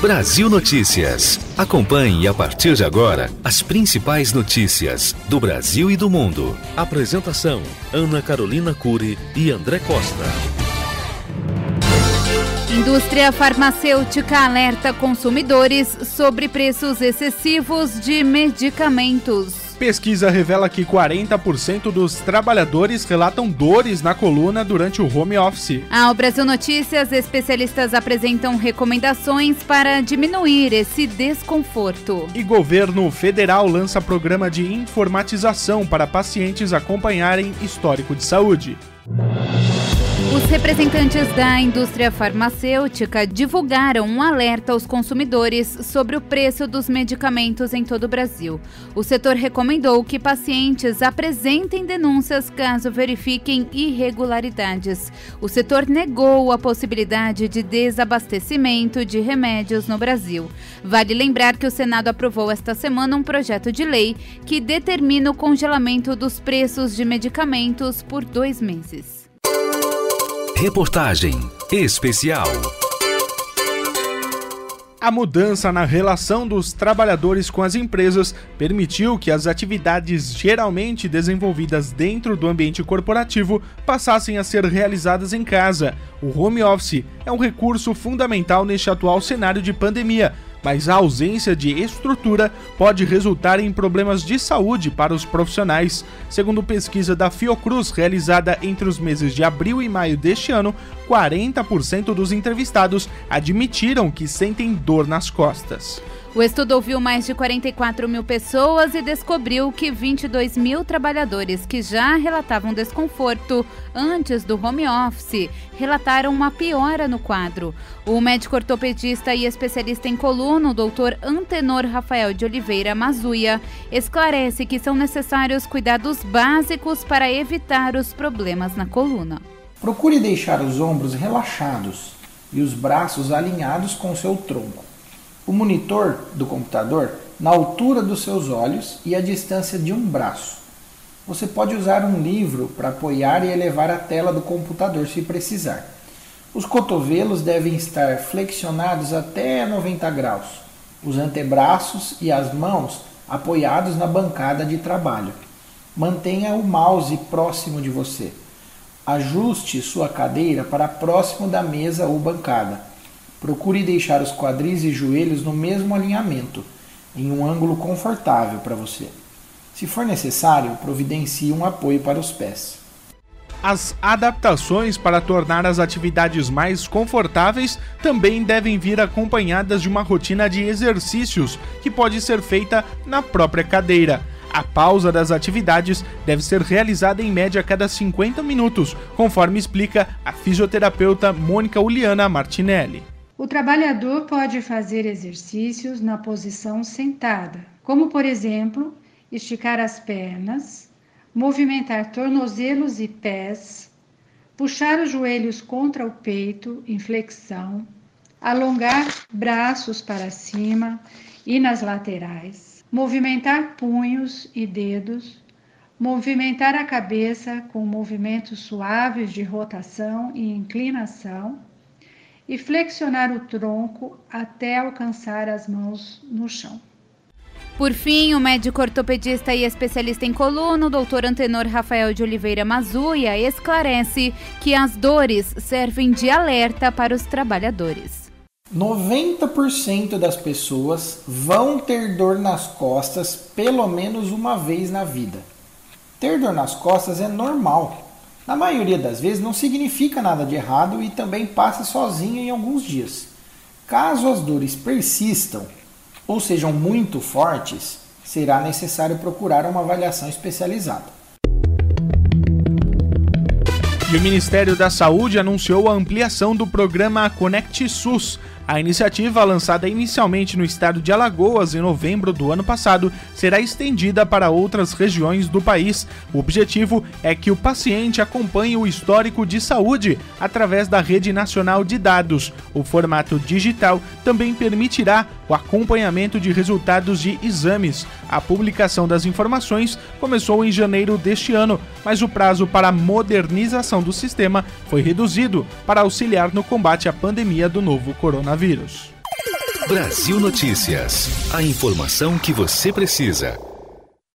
Brasil Notícias. Acompanhe a partir de agora as principais notícias do Brasil e do mundo. Apresentação: Ana Carolina Cury e André Costa. Indústria farmacêutica alerta consumidores sobre preços excessivos de medicamentos. Pesquisa revela que 40% dos trabalhadores relatam dores na coluna durante o home office. Ao Brasil Notícias, especialistas apresentam recomendações para diminuir esse desconforto. E governo federal lança programa de informatização para pacientes acompanharem histórico de saúde. Os representantes da indústria farmacêutica divulgaram um alerta aos consumidores sobre o preço dos medicamentos em todo o Brasil. O setor recomendou que pacientes apresentem denúncias caso verifiquem irregularidades. O setor negou a possibilidade de desabastecimento de remédios no Brasil. Vale lembrar que o Senado aprovou esta semana um projeto de lei que determina o congelamento dos preços de medicamentos por dois meses. Reportagem especial. A mudança na relação dos trabalhadores com as empresas permitiu que as atividades geralmente desenvolvidas dentro do ambiente corporativo passassem a ser realizadas em casa. O home office é um recurso fundamental neste atual cenário de pandemia mas a ausência de estrutura pode resultar em problemas de saúde para os profissionais. Segundo pesquisa da Fiocruz realizada entre os meses de abril e maio deste ano, 40% dos entrevistados admitiram que sentem dor nas costas. O estudo ouviu mais de 44 mil pessoas e descobriu que 22 mil trabalhadores que já relatavam desconforto antes do home office relataram uma piora no quadro. O médico ortopedista e especialista em coluna, o doutor Antenor Rafael de Oliveira Mazuia, esclarece que são necessários cuidados básicos para evitar os problemas na coluna. Procure deixar os ombros relaxados e os braços alinhados com seu tronco o monitor do computador na altura dos seus olhos e a distância de um braço. Você pode usar um livro para apoiar e elevar a tela do computador se precisar. Os cotovelos devem estar flexionados até 90 graus, os antebraços e as mãos apoiados na bancada de trabalho. Mantenha o mouse próximo de você. Ajuste sua cadeira para próximo da mesa ou bancada Procure deixar os quadris e joelhos no mesmo alinhamento, em um ângulo confortável para você. Se for necessário, providencie um apoio para os pés. As adaptações para tornar as atividades mais confortáveis também devem vir acompanhadas de uma rotina de exercícios que pode ser feita na própria cadeira. A pausa das atividades deve ser realizada em média a cada 50 minutos, conforme explica a fisioterapeuta Mônica Uliana Martinelli. O trabalhador pode fazer exercícios na posição sentada, como por exemplo, esticar as pernas, movimentar tornozelos e pés, puxar os joelhos contra o peito em flexão, alongar braços para cima e nas laterais, movimentar punhos e dedos, movimentar a cabeça com movimentos suaves de rotação e inclinação e flexionar o tronco até alcançar as mãos no chão. Por fim, o médico ortopedista e especialista em coluna, o doutor Antenor Rafael de Oliveira Mazuia, esclarece que as dores servem de alerta para os trabalhadores. 90% das pessoas vão ter dor nas costas pelo menos uma vez na vida. Ter dor nas costas é normal, na maioria das vezes não significa nada de errado e também passa sozinho em alguns dias. Caso as dores persistam ou sejam muito fortes, será necessário procurar uma avaliação especializada. E o Ministério da Saúde anunciou a ampliação do programa Conect SUS a iniciativa, lançada inicialmente no estado de Alagoas em novembro do ano passado, será estendida para outras regiões do país. O objetivo é que o paciente acompanhe o histórico de saúde através da rede nacional de dados. O formato digital também permitirá o acompanhamento de resultados de exames. A publicação das informações começou em janeiro deste ano, mas o prazo para a modernização do sistema foi reduzido para auxiliar no combate à pandemia do novo coronavírus. Brasil Notícias. A informação que você precisa.